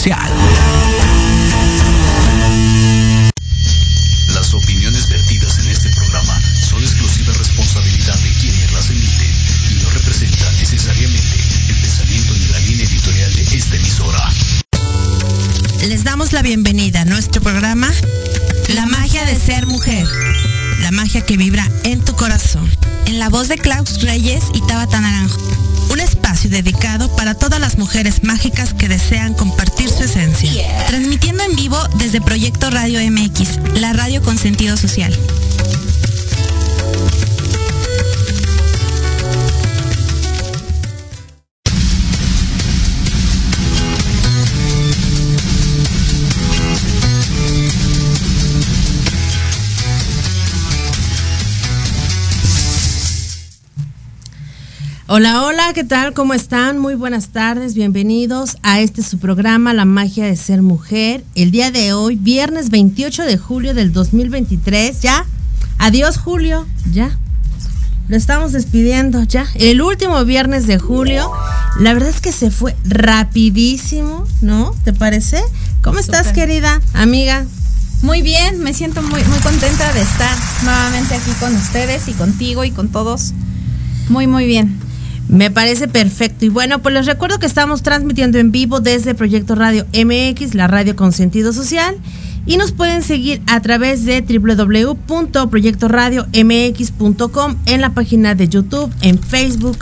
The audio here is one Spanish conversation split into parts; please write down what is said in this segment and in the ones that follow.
social. Las opiniones vertidas en este programa son exclusiva responsabilidad de quienes las emiten y no representan necesariamente el pensamiento ni la línea editorial de esta emisora. Les damos la bienvenida a nuestro programa La magia de ser mujer. La magia que vibra en tu corazón. En la voz de Klaus Reyes y Tabata Naranjo. Un espacio dedicado para todas las mujeres mágicas que desean compartir su esencia. Transmitiendo en vivo desde Proyecto Radio MX, la radio con sentido social. Hola, hola, ¿qué tal? ¿Cómo están? Muy buenas tardes, bienvenidos a este su programa La magia de ser mujer. El día de hoy, viernes 28 de julio del 2023, ya. Adiós Julio, ya. Lo estamos despidiendo, ya. El último viernes de julio. La verdad es que se fue rapidísimo, ¿no? ¿Te parece? ¿Cómo estás, querida amiga? Muy bien, me siento muy, muy contenta de estar nuevamente aquí con ustedes y contigo y con todos. Muy, muy bien. Me parece perfecto. Y bueno, pues les recuerdo que estamos transmitiendo en vivo desde Proyecto Radio MX, la radio con sentido social. Y nos pueden seguir a través de www.proyectoradiomx.com en la página de YouTube, en Facebook,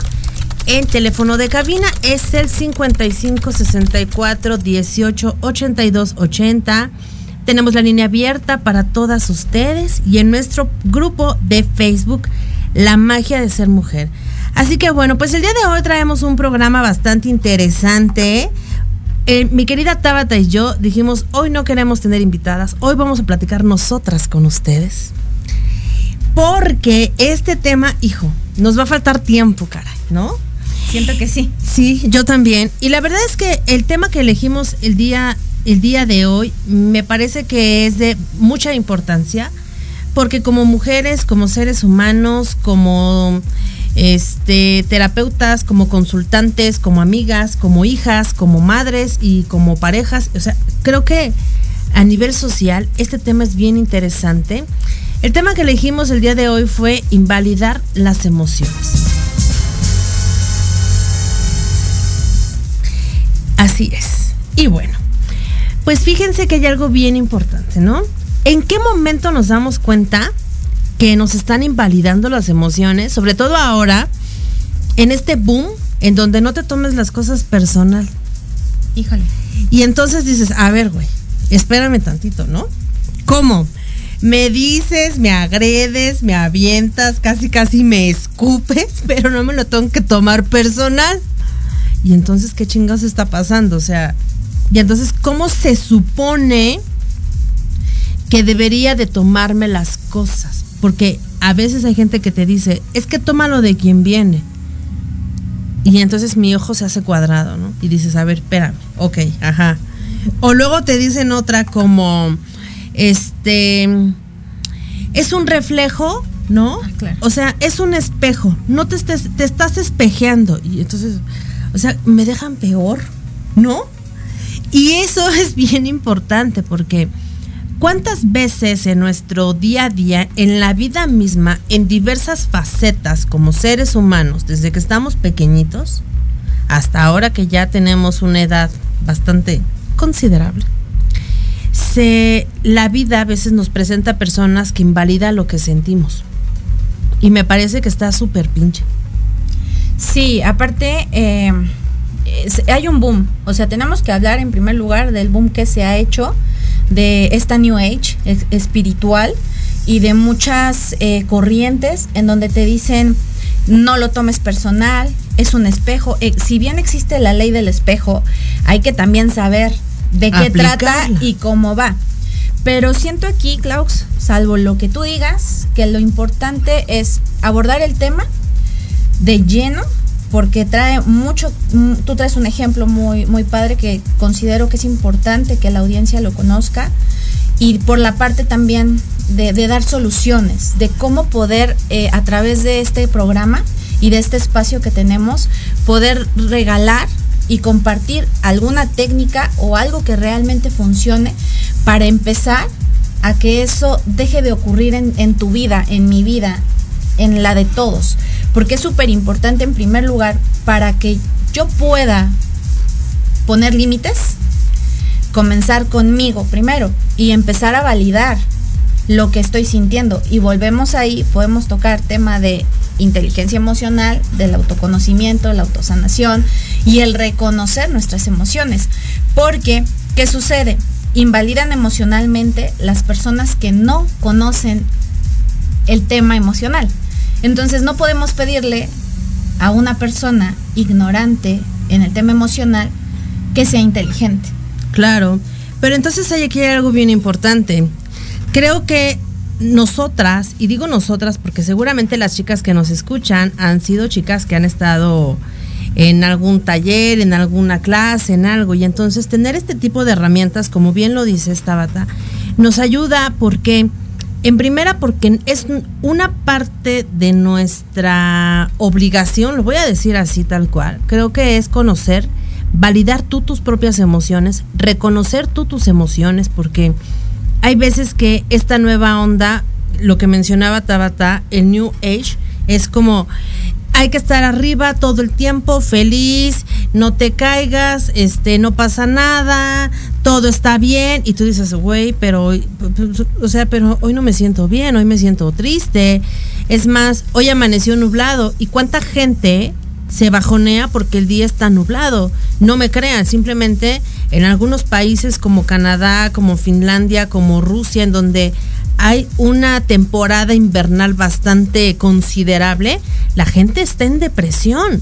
en teléfono de cabina. Es el 55 64 18 82 80. Tenemos la línea abierta para todas ustedes y en nuestro grupo de Facebook, La magia de ser mujer. Así que bueno, pues el día de hoy traemos un programa bastante interesante. Eh, mi querida Tabata y yo dijimos, hoy no queremos tener invitadas, hoy vamos a platicar nosotras con ustedes. Porque este tema, hijo, nos va a faltar tiempo, caray, ¿no? Siento que sí. Sí, yo también. Y la verdad es que el tema que elegimos el día, el día de hoy me parece que es de mucha importancia, porque como mujeres, como seres humanos, como este, terapeutas, como consultantes, como amigas, como hijas, como madres y como parejas. O sea, creo que a nivel social este tema es bien interesante. El tema que elegimos el día de hoy fue invalidar las emociones. Así es. Y bueno, pues fíjense que hay algo bien importante, ¿no? ¿En qué momento nos damos cuenta que nos están invalidando las emociones, sobre todo ahora, en este boom, en donde no te tomes las cosas personal. Híjole. Y entonces dices, a ver, güey, espérame tantito, ¿no? ¿Cómo? Me dices, me agredes, me avientas, casi casi me escupes, pero no me lo tengo que tomar personal. Y entonces, ¿qué chingados está pasando? O sea, y entonces, ¿cómo se supone que debería de tomarme las cosas? Porque a veces hay gente que te dice, es que tómalo de quien viene. Y entonces mi ojo se hace cuadrado, ¿no? Y dices, a ver, espérame, ok, ajá. O luego te dicen otra como, este, es un reflejo, ¿no? Ah, claro. O sea, es un espejo, no te, estés, te estás espejeando. Y entonces, o sea, me dejan peor, ¿no? Y eso es bien importante porque ¿Cuántas veces en nuestro día a día, en la vida misma, en diversas facetas como seres humanos, desde que estamos pequeñitos hasta ahora que ya tenemos una edad bastante considerable, se, la vida a veces nos presenta personas que invalida lo que sentimos? Y me parece que está súper pinche. Sí, aparte, eh, hay un boom. O sea, tenemos que hablar en primer lugar del boom que se ha hecho de esta New Age es- espiritual y de muchas eh, corrientes en donde te dicen no lo tomes personal, es un espejo. Eh, si bien existe la ley del espejo, hay que también saber de qué trata y cómo va. Pero siento aquí, Klaus, salvo lo que tú digas, que lo importante es abordar el tema de lleno porque trae mucho, mm, tú traes un ejemplo muy, muy padre que considero que es importante que la audiencia lo conozca y por la parte también de, dar soluciones, de cómo poder eh, a través de este programa y de este espacio que tenemos, poder regalar y compartir alguna técnica o algo que realmente funcione para empezar a que eso deje de ocurrir en tu vida, en mi vida, en la de todos. Porque es súper importante en primer lugar para que yo pueda poner límites, comenzar conmigo primero y empezar a validar lo que estoy sintiendo. Y volvemos ahí, podemos tocar tema de inteligencia emocional, del autoconocimiento, la autosanación y el reconocer nuestras emociones. Porque, ¿qué sucede? Invalidan emocionalmente las personas que no conocen el tema emocional. Entonces no podemos pedirle a una persona ignorante en el tema emocional que sea inteligente. Claro, pero entonces hay aquí algo bien importante. Creo que nosotras, y digo nosotras porque seguramente las chicas que nos escuchan han sido chicas que han estado en algún taller, en alguna clase, en algo, y entonces tener este tipo de herramientas, como bien lo dice esta bata, nos ayuda porque, en primera, porque es una parte de nuestra obligación, lo voy a decir así tal cual, creo que es conocer, validar tú tus propias emociones, reconocer tú tus emociones, porque hay veces que esta nueva onda, lo que mencionaba Tabata, el New Age, es como hay que estar arriba todo el tiempo, feliz, no te caigas, este, no pasa nada, todo está bien, y tú dices, güey, pero hoy, o sea, pero hoy no me siento bien, hoy me siento triste. Es más, hoy amaneció nublado, y cuánta gente se bajonea porque el día está nublado. No me crean, simplemente en algunos países como Canadá, como Finlandia, como Rusia, en donde hay una temporada invernal bastante considerable, la gente está en depresión.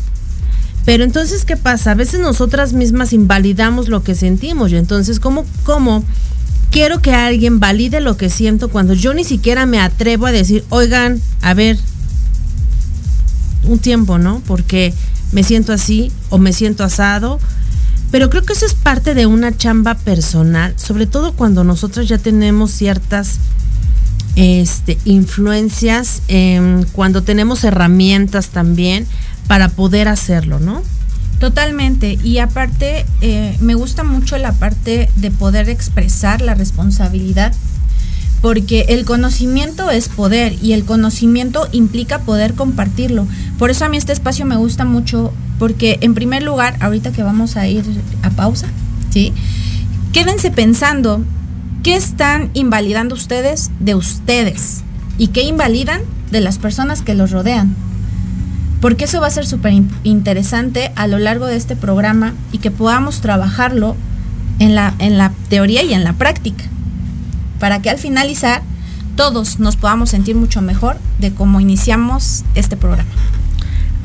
Pero entonces, ¿qué pasa? A veces nosotras mismas invalidamos lo que sentimos. Y entonces, ¿cómo, cómo quiero que alguien valide lo que siento cuando yo ni siquiera me atrevo a decir, oigan, a ver, un tiempo, ¿no? Porque me siento así o me siento asado. Pero creo que eso es parte de una chamba personal, sobre todo cuando nosotros ya tenemos ciertas este, influencias, em, cuando tenemos herramientas también para poder hacerlo, ¿no? Totalmente. Y aparte, eh, me gusta mucho la parte de poder expresar la responsabilidad porque el conocimiento es poder y el conocimiento implica poder compartirlo. Por eso a mí este espacio me gusta mucho, porque en primer lugar, ahorita que vamos a ir a pausa, ¿sí? Quédense pensando qué están invalidando ustedes de ustedes y qué invalidan de las personas que los rodean. Porque eso va a ser súper interesante a lo largo de este programa y que podamos trabajarlo en la, en la teoría y en la práctica para que al finalizar todos nos podamos sentir mucho mejor de cómo iniciamos este programa.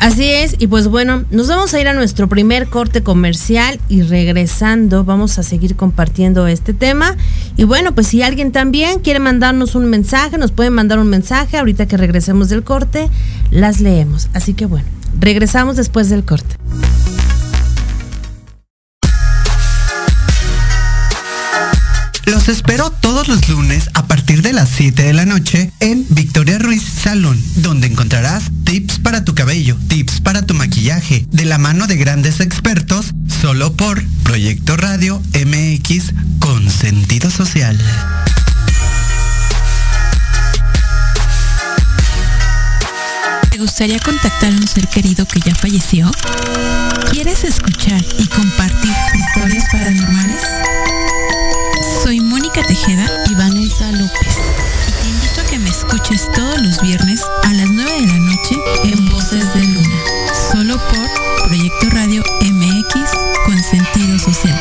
Así es, y pues bueno, nos vamos a ir a nuestro primer corte comercial y regresando vamos a seguir compartiendo este tema. Y bueno, pues si alguien también quiere mandarnos un mensaje, nos pueden mandar un mensaje ahorita que regresemos del corte, las leemos. Así que bueno, regresamos después del corte. Los espero todos los lunes a partir de las 7 de la noche en Victoria Ruiz Salón, donde encontrarás tips para tu cabello, tips para tu maquillaje, de la mano de grandes expertos, solo por Proyecto Radio MX con sentido social. ¿Te gustaría contactar a un ser querido que ya falleció? ¿Quieres escuchar y compartir historias paranormales? Soy Mónica Tejeda y Vanessa López. Y te invito a que me escuches todos los viernes a las 9 de la noche en Voces de Luna. Solo por Proyecto Radio MX con sentido social.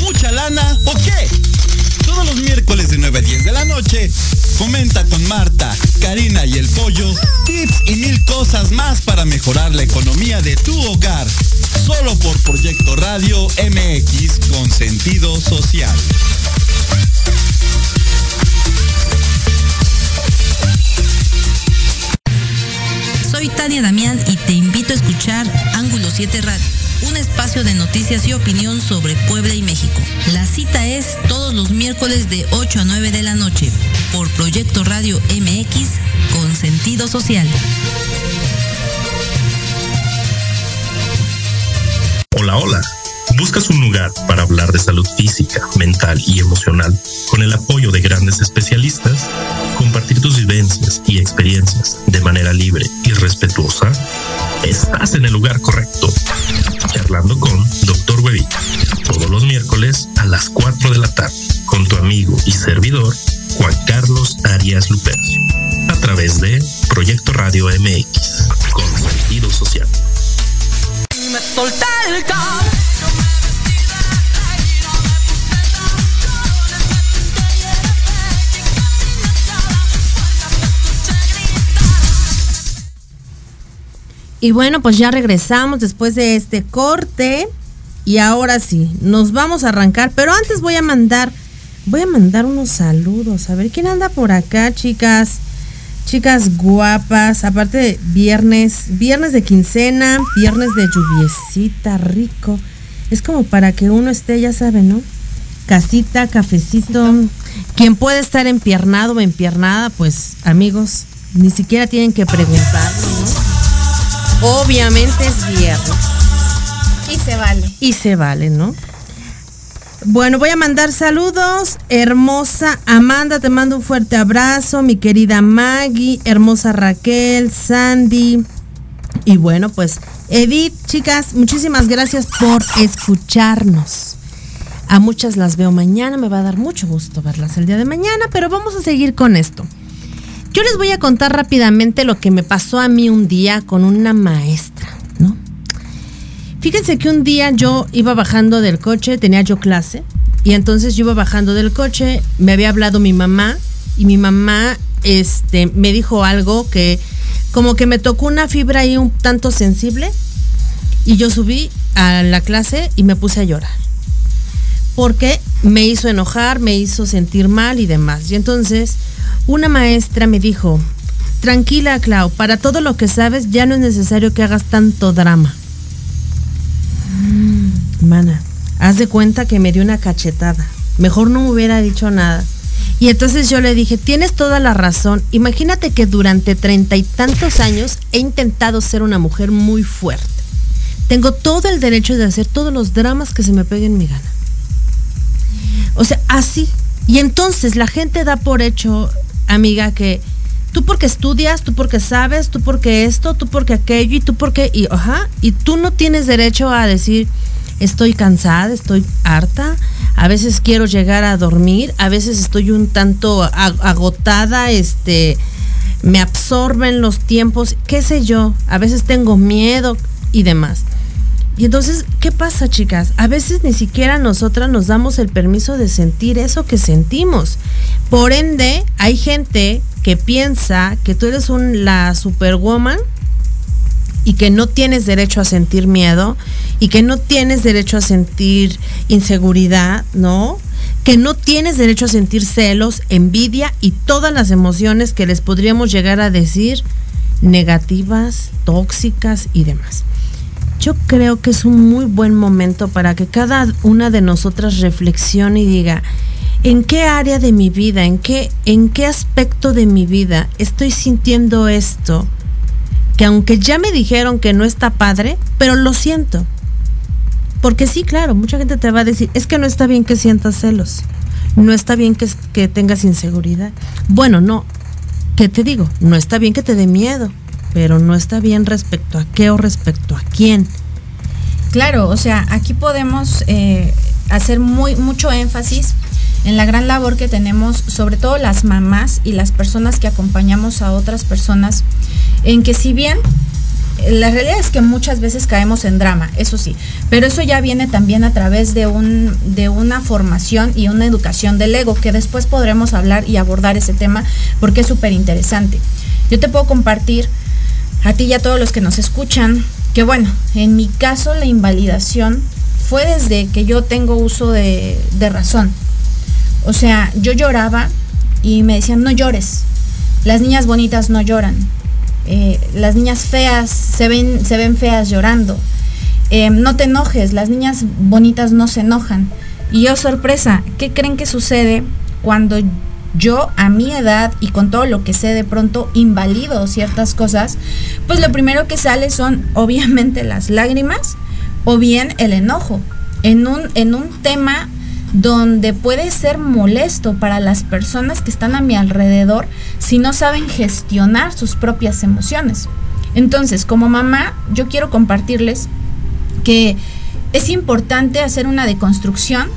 ¿Mucha lana o qué? Todos los miércoles de 9 a 10 de la noche, comenta con Marta, Karina y el Pollo tips y mil cosas más para mejorar la economía de tu hogar. Solo por Proyecto Radio MX con sentido social. Soy Tania Damián y te invito a escuchar Ángulo 7 Radio un espacio de noticias y opinión sobre Puebla y México. La cita es todos los miércoles de 8 a 9 de la noche por Proyecto Radio MX con sentido social. Hola, hola. ¿Buscas un lugar para hablar de salud física, mental y emocional con el apoyo de grandes especialistas? Compartir tus vivencias y experiencias de manera libre y respetuosa? Estás en el lugar correcto. Charlando con Dr. Huevita. Todos los miércoles a las 4 de la tarde con tu amigo y servidor Juan Carlos Arias Lupercio. A través de Proyecto Radio MX con sentido social. Y bueno, pues ya regresamos después de este corte. Y ahora sí, nos vamos a arrancar. Pero antes voy a mandar, voy a mandar unos saludos. A ver, ¿quién anda por acá, chicas? Chicas guapas. Aparte de viernes, viernes de quincena, viernes de lluviecita, rico. Es como para que uno esté, ya sabe, ¿no? Casita, cafecito. Quien puede estar empiernado o empiernada, pues amigos, ni siquiera tienen que preguntarlo, ¿no? Obviamente es viernes. Y se vale. Y se vale, ¿no? Bueno, voy a mandar saludos. Hermosa Amanda, te mando un fuerte abrazo. Mi querida Maggie, hermosa Raquel, Sandy. Y bueno, pues Edith, chicas, muchísimas gracias por escucharnos. A muchas las veo mañana, me va a dar mucho gusto verlas el día de mañana, pero vamos a seguir con esto. Yo les voy a contar rápidamente lo que me pasó a mí un día con una maestra, ¿no? Fíjense que un día yo iba bajando del coche, tenía yo clase, y entonces yo iba bajando del coche, me había hablado mi mamá, y mi mamá este, me dijo algo que como que me tocó una fibra ahí un tanto sensible, y yo subí a la clase y me puse a llorar. Porque me hizo enojar, me hizo sentir mal y demás. Y entonces una maestra me dijo, tranquila Clau, para todo lo que sabes ya no es necesario que hagas tanto drama. Hermana, haz de cuenta que me dio una cachetada. Mejor no me hubiera dicho nada. Y entonces yo le dije, tienes toda la razón. Imagínate que durante treinta y tantos años he intentado ser una mujer muy fuerte. Tengo todo el derecho de hacer todos los dramas que se me peguen mi gana. O sea, así. Y entonces la gente da por hecho, amiga, que tú porque estudias, tú porque sabes, tú porque esto, tú porque aquello y tú porque y ajá, y tú no tienes derecho a decir estoy cansada, estoy harta, a veces quiero llegar a dormir, a veces estoy un tanto agotada, este me absorben los tiempos, qué sé yo, a veces tengo miedo y demás. Y entonces, ¿qué pasa, chicas? A veces ni siquiera nosotras nos damos el permiso de sentir eso que sentimos. Por ende, hay gente que piensa que tú eres un, la superwoman y que no tienes derecho a sentir miedo y que no tienes derecho a sentir inseguridad, ¿no? Que no tienes derecho a sentir celos, envidia y todas las emociones que les podríamos llegar a decir negativas, tóxicas y demás. Yo creo que es un muy buen momento para que cada una de nosotras reflexione y diga, ¿en qué área de mi vida, en qué, en qué aspecto de mi vida estoy sintiendo esto? Que aunque ya me dijeron que no está padre, pero lo siento. Porque sí, claro, mucha gente te va a decir, es que no está bien que sientas celos, no está bien que, tengas inseguridad. Bueno, no, ¿qué te digo? No está bien que te dé miedo, pero no está bien respecto a qué o respecto a quién. Claro, o sea, aquí podemos eh, hacer muy mucho énfasis en la gran labor que tenemos, sobre todo las mamás y las personas que acompañamos a otras personas, en que si bien la realidad es que muchas veces caemos en drama, eso sí, pero eso ya viene también a través de, un, de una formación y una educación del ego, que después podremos hablar y abordar ese tema porque es súper interesante. Yo te puedo compartir a ti y a todos los que nos escuchan, que bueno, en mi caso la invalidación fue desde que yo tengo uso de, razón. O sea, yo lloraba y me decían, no llores, las niñas bonitas no lloran, eh, las niñas feas se ven, se ven feas llorando. eh, no te enojes, las niñas bonitas no se enojan. Y yo, sorpresa, ¿qué creen que sucede cuando yo a mi edad y con todo lo que sé de pronto invalido ciertas cosas? Pues lo primero que sale son obviamente las lágrimas o bien el enojo. En un, en un tema donde puede ser molesto para las personas que están a mi alrededor si no saben gestionar sus propias emociones. Entonces, como mamá, yo quiero compartirles que es importante hacer una deconstrucción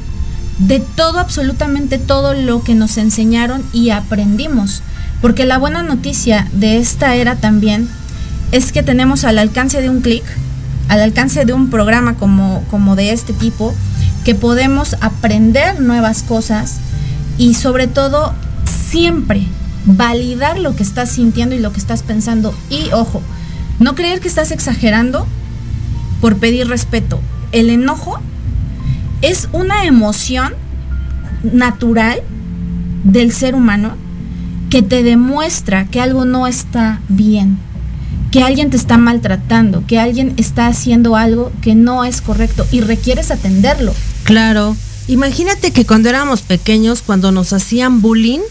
de todo, absolutamente todo lo que nos enseñaron y aprendimos. Porque la buena noticia de esta era también es que tenemos al alcance de un clic, al alcance de un programa como, como de este tipo, que podemos aprender nuevas cosas y sobre todo siempre validar lo que estás sintiendo y lo que estás pensando. Y ojo, no creer que estás exagerando por pedir respeto. El enojo es una emoción natural del ser humano que te demuestra que algo no está bien, que alguien te está maltratando, que alguien está haciendo algo que no es correcto y requieres atenderlo. Claro. Imagínate que cuando éramos pequeños, cuando nos hacían bullying,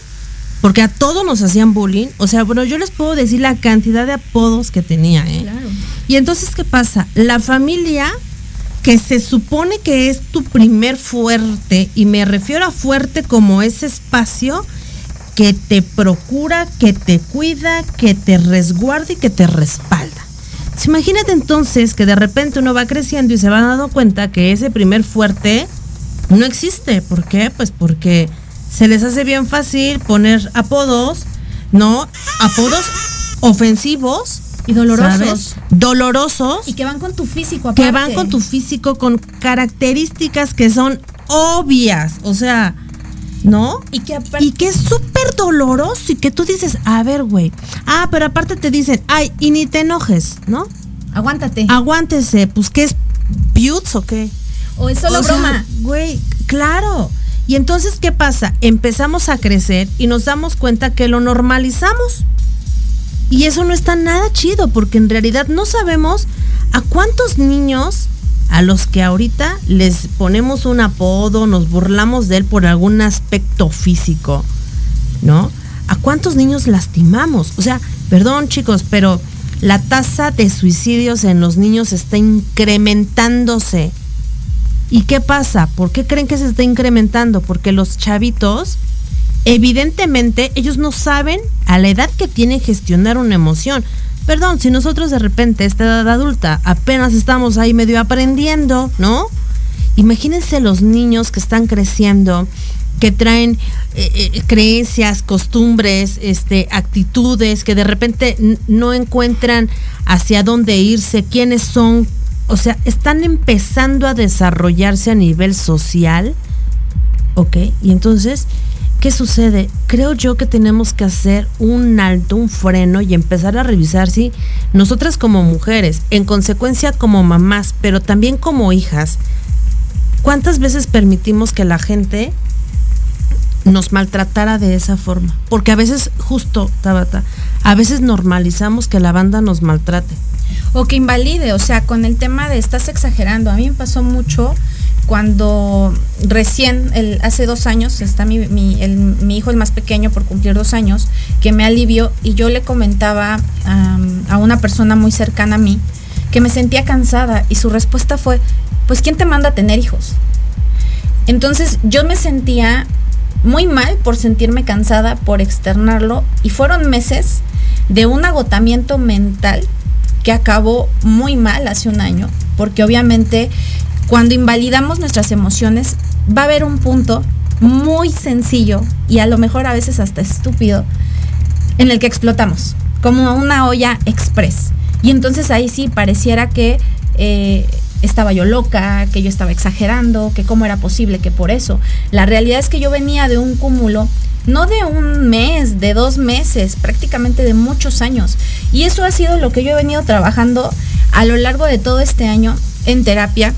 porque a todos nos hacían bullying, o sea, bueno, yo les puedo decir la cantidad de apodos que tenía, ¿eh? Claro. Y entonces, ¿qué pasa? La familia que se supone que es tu primer fuerte, y me refiero a fuerte como ese espacio que te procura, que te cuida, que te resguarda y que te respalda. Imagínate entonces que de repente uno va creciendo y se va dando cuenta que ese primer fuerte no existe. ¿Por qué? Pues porque se les hace bien fácil poner apodos, ¿no? Apodos ofensivos Y dolorosos. ¿sabes? Dolorosos. Y que van con tu físico aparte. que van con tu físico, con características que son obvias. O sea, ¿no? Y que. Y que es súper doloroso y que tú dices, a ver, güey. Ah, pero aparte te dicen, ay, y ni te enojes, ¿no? Aguántate. Aguántese, pues, ¿qué es? ¿Putes o qué? o es solo O sea, broma. Güey, claro. Y entonces, ¿qué pasa? Empezamos a crecer y nos damos cuenta que lo normalizamos. Y eso no está nada chido, porque en realidad no sabemos a cuántos niños a los que ahorita les ponemos un apodo, nos burlamos de él por algún aspecto físico, ¿no? ¿A cuántos niños lastimamos? O sea, perdón chicos, pero la tasa de suicidios en los niños está incrementándose. ¿Y qué pasa? ¿Por qué creen que se está incrementando? Porque los chavitos, evidentemente, ellos no saben a la edad que tienen gestionar una emoción. Perdón, si nosotros de repente, esta edad adulta, apenas estamos ahí medio aprendiendo, ¿no? Imagínense los niños que están creciendo, que traen eh, eh, creencias, costumbres, este, actitudes, que de repente no encuentran hacia dónde irse, quiénes son, o sea, están empezando a desarrollarse a nivel social, ¿ok? Y entonces, ¿qué sucede? Creo yo que tenemos que hacer un alto, un freno y empezar a revisar si nosotras como mujeres, en consecuencia como mamás, pero también como hijas, ¿cuántas veces permitimos que la gente nos maltratara de esa forma? Porque a veces, justo, Tabata, a veces normalizamos que la banda nos maltrate. O que invalide, o sea, con el tema de estás exagerando. A mí me pasó mucho cuando recién, el, hace dos años, está mi, mi, mi hijo el más pequeño por cumplir dos años, que me alivió y yo le comentaba a una persona muy cercana a mí que me sentía cansada y su respuesta fue, pues ¿quién te manda a tener hijos? Entonces yo me sentía muy mal por sentirme cansada, por externarlo, y fueron meses de un agotamiento mental que acabó muy mal hace un año, porque obviamente cuando invalidamos nuestras emociones va a haber un punto muy sencillo y a lo mejor a veces hasta estúpido en el que explotamos, como una olla express. Y entonces ahí sí pareciera que eh, estaba yo loca, que yo estaba exagerando, que cómo era posible que por eso. La realidad es que yo venía de un cúmulo, no de un mes, de dos meses, prácticamente de muchos años. Y eso ha sido lo que yo he venido trabajando a lo largo de todo este año en terapia,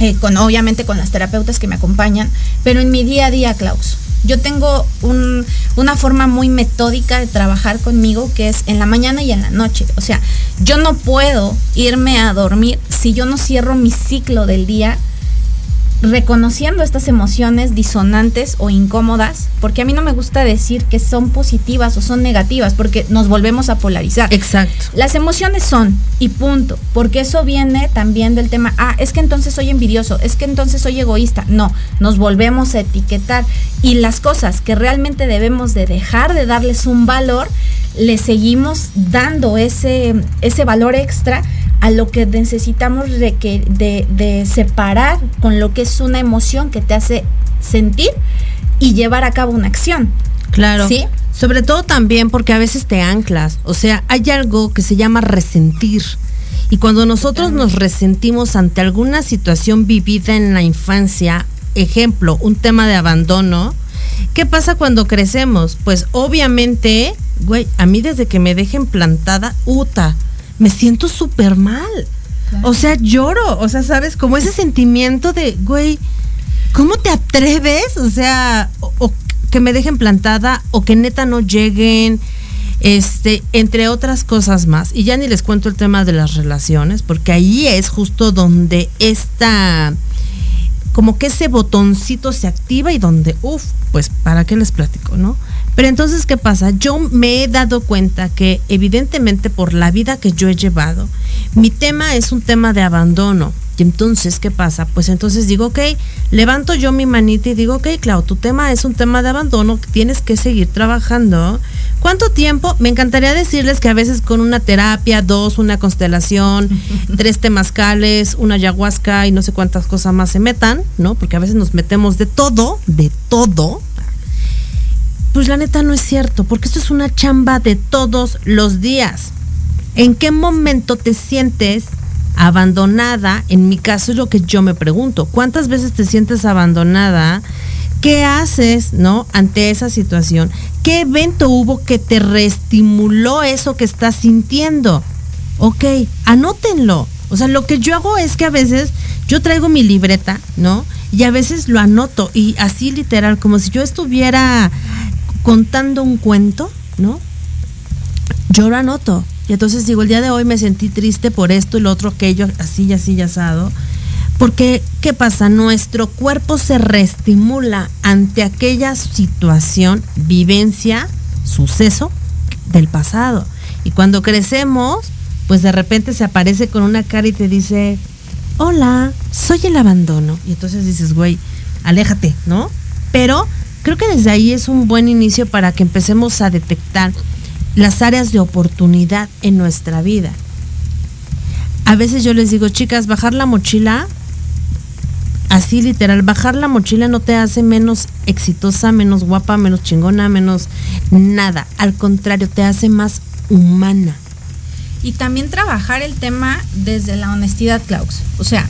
eh, con, obviamente con las terapeutas que me acompañan, pero en mi día a día, Klaus. Yo tengo un, una forma muy metódica de trabajar conmigo que es en la mañana y en la noche. O sea, yo no puedo irme a dormir si yo no cierro mi ciclo del día reconociendo estas emociones disonantes o incómodas, porque a mí no me gusta decir que son positivas o son negativas, porque nos volvemos a polarizar. Exacto. Las emociones son, y punto, porque eso viene también del tema, ah, es que entonces soy envidioso, es que entonces soy egoísta. No, nos volvemos a etiquetar y las cosas que realmente debemos de dejar de darles un valor, le seguimos dando ese, ese valor extra a lo que necesitamos de, que, de, de separar con lo que es una emoción que te hace sentir y llevar a cabo una acción. Claro. ¿Sí? Sobre todo también porque a veces te anclas. O sea, hay algo que se llama resentir. Y cuando nosotros nos resentimos ante alguna situación vivida en la infancia, ejemplo, un tema de abandono, ¿qué pasa cuando crecemos? Pues obviamente, güey, a mí desde que me dejen plantada, uta, me siento súper mal. Claro. O sea, lloro. O sea, ¿sabes? Como ese sentimiento de, güey, ¿cómo te atreves? O sea, o, o que me dejen plantada o que neta no lleguen, este, entre otras cosas más. Y ya ni les cuento el tema de las relaciones, porque ahí es justo donde esta, como que ese botoncito se activa y donde, uff, pues, ¿para qué les platico, no? Pero entonces, ¿qué pasa? Yo me he dado cuenta que evidentemente por la vida que yo he llevado, mi tema es un tema de abandono. Y entonces, ¿qué pasa? Pues entonces digo, ok, levanto yo mi manita y digo, ok, Clau, tu tema es un tema de abandono tienes que seguir trabajando. ¿Cuánto tiempo? Me encantaría decirles que a veces con una terapia, dos, una constelación, tres temazcales, una ayahuasca y no sé cuántas cosas más se metan, ¿no? Porque a veces nos metemos de todo, de todo. Pues la neta no es cierto, porque esto es una chamba de todos los días. ¿En qué momento te sientes abandonada? En mi caso es lo que yo me pregunto. ¿Cuántas veces te sientes abandonada? ¿Qué haces, no, ante esa situación? ¿Qué evento hubo que te reestimuló eso que estás sintiendo? Ok, anótenlo. O sea, lo que yo hago es que a veces yo traigo mi libreta, ¿no? Y a veces lo anoto y así literal, como si yo estuviera contando un cuento, ¿no? Yo lo anoto. Y entonces digo, el día de hoy me sentí triste por esto y otro, aquello, así y así y asado. Porque, ¿qué pasa? Nuestro cuerpo se reestimula ante aquella situación, vivencia, suceso del pasado. Y cuando crecemos, pues de repente se aparece con una cara y te dice, hola, soy el abandono. Y entonces dices, güey, aléjate, ¿no? Pero creo que desde ahí es un buen inicio para que empecemos a detectar las áreas de oportunidad en nuestra vida. A veces yo les digo, chicas, bajar la mochila, así literal, bajar la mochila no te hace menos exitosa, menos guapa, menos chingona, menos nada. Al contrario, te hace más humana. Y también trabajar el tema desde la honestidad, Klaus. O sea,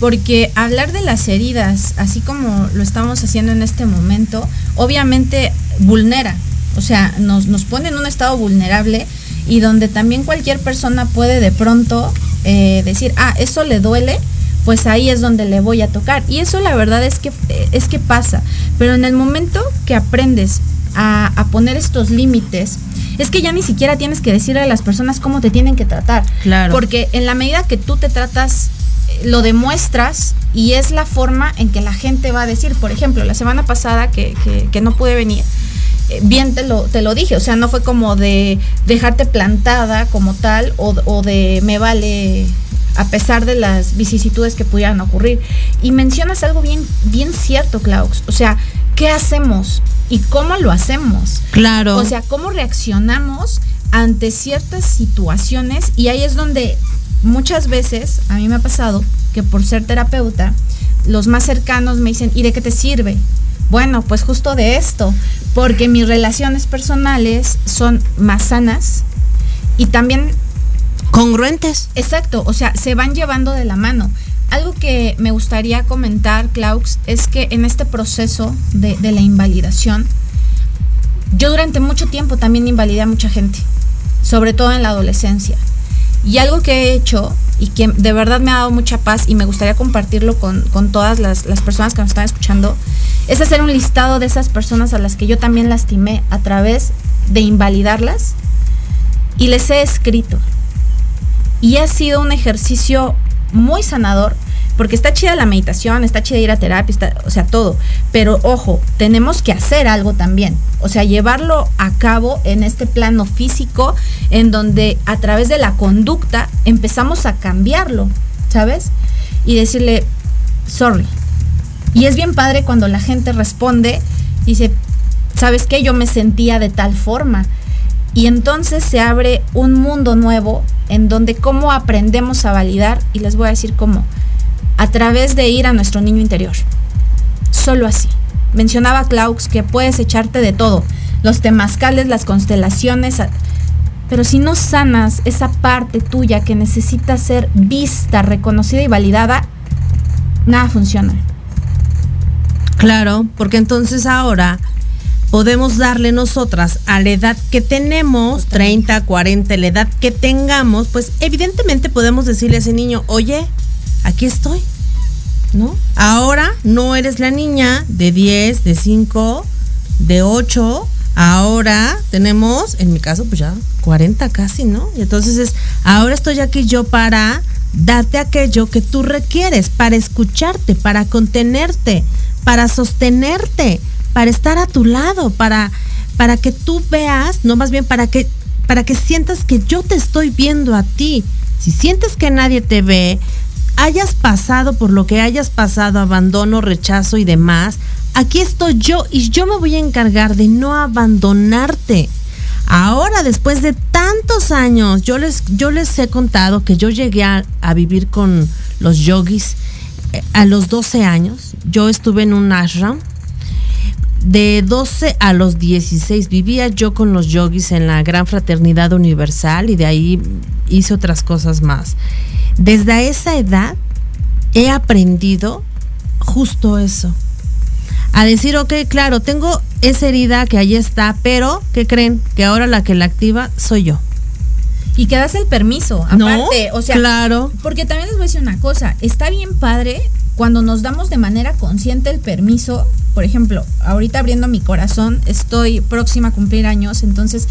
porque hablar de las heridas, así como lo estamos haciendo en este momento, obviamente vulnera, o sea, nos, nos pone en un estado vulnerable y donde también cualquier persona puede de pronto eh, decir, ah, eso le duele, pues ahí es donde le voy a tocar. Y eso la verdad es que, es que pasa. Pero en el momento que aprendes a, a poner estos límites, es que ya ni siquiera tienes que decirle a las personas cómo te tienen que tratar. Claro. Porque en la medida que tú te tratas, eh, lo demuestras y es la forma en que la gente va a decir. Por ejemplo, la semana pasada que, que, que no pude venir, eh, bien te lo, te lo dije, o sea, no fue como de dejarte plantada como tal o, o de me vale a pesar de las vicisitudes que pudieran ocurrir. Y mencionas algo bien, bien cierto, Klaus. O sea, ¿qué hacemos y cómo lo hacemos? Claro. O sea, cómo reaccionamos ante ciertas situaciones y ahí es donde muchas veces, a mí me ha pasado que por ser terapeuta, los más cercanos me dicen, ¿y de qué te sirve? Bueno, pues justo de esto, porque mis relaciones personales son más sanas y también Congruentes. Exacto, o sea, se van llevando de la mano. Algo que me gustaría comentar, Klaus, es que en este proceso de, de, la invalidación, yo durante mucho tiempo también invalidé a mucha gente, sobre todo en la adolescencia. Y algo que he hecho y que de verdad me ha dado mucha paz y me gustaría compartirlo con, con todas las, las personas que nos están escuchando, es hacer un listado de esas personas a las que yo también lastimé a través de invalidarlas y les he escrito. Y ha sido un ejercicio muy sanador porque está chida la meditación, está chida ir a terapia, está, o sea, todo. Pero ojo, tenemos que hacer algo también. O sea, llevarlo a cabo en este plano físico, en donde a través de la conducta empezamos a cambiarlo, ¿sabes? Y decirle, sorry. Y es bien padre cuando la gente responde y dice, ¿sabes qué? Yo me sentía de tal forma. Y entonces se abre un mundo nuevo en donde cómo aprendemos a validar, y les voy a decir cómo a través de ir a nuestro niño interior. Solo así. Mencionaba Klaus que puedes echarte de todo, los temazcales, las constelaciones, pero si no sanas esa parte tuya que necesita ser vista, reconocida y validada, nada funciona. Claro, porque entonces ahora podemos darle nosotras a la edad que tenemos, 30, 40, la edad que tengamos, pues evidentemente podemos decirle a ese niño, oye, aquí estoy. ¿No? Ahora no eres la niña de 10, de 5, de 8. Ahora tenemos, en mi caso, pues ya 40 casi, ¿no? Y entonces es, ahora estoy aquí yo para darte aquello que tú requieres, para escucharte, para contenerte, para sostenerte, para estar a tu lado, para, para que tú veas, no más bien para que, para que sientas que yo te estoy viendo a ti. Si sientes que nadie te ve, hayas pasado por lo que hayas pasado, abandono, rechazo y demás, aquí estoy yo y yo me voy a encargar de no abandonarte. Ahora, después de tantos años, yo les, yo les he contado que yo llegué a, vivir con los yogis eh, a los 12 años. Yo estuve en un ashram. De 12 a los 16 vivía yo con los yogis en la Gran Fraternidad Universal y de ahí hice otras cosas más desde esa edad he aprendido justo eso. A decir, ok, claro, tengo esa herida que ahí está, pero ¿qué creen? Que ahora la que la activa soy yo. Y que das el permiso, aparte, o sea, claro. Porque también les voy a decir una cosa, está bien padre cuando nos damos de manera consciente el permiso, por ejemplo, ahorita abriendo mi corazón, estoy próxima a cumplir años, entonces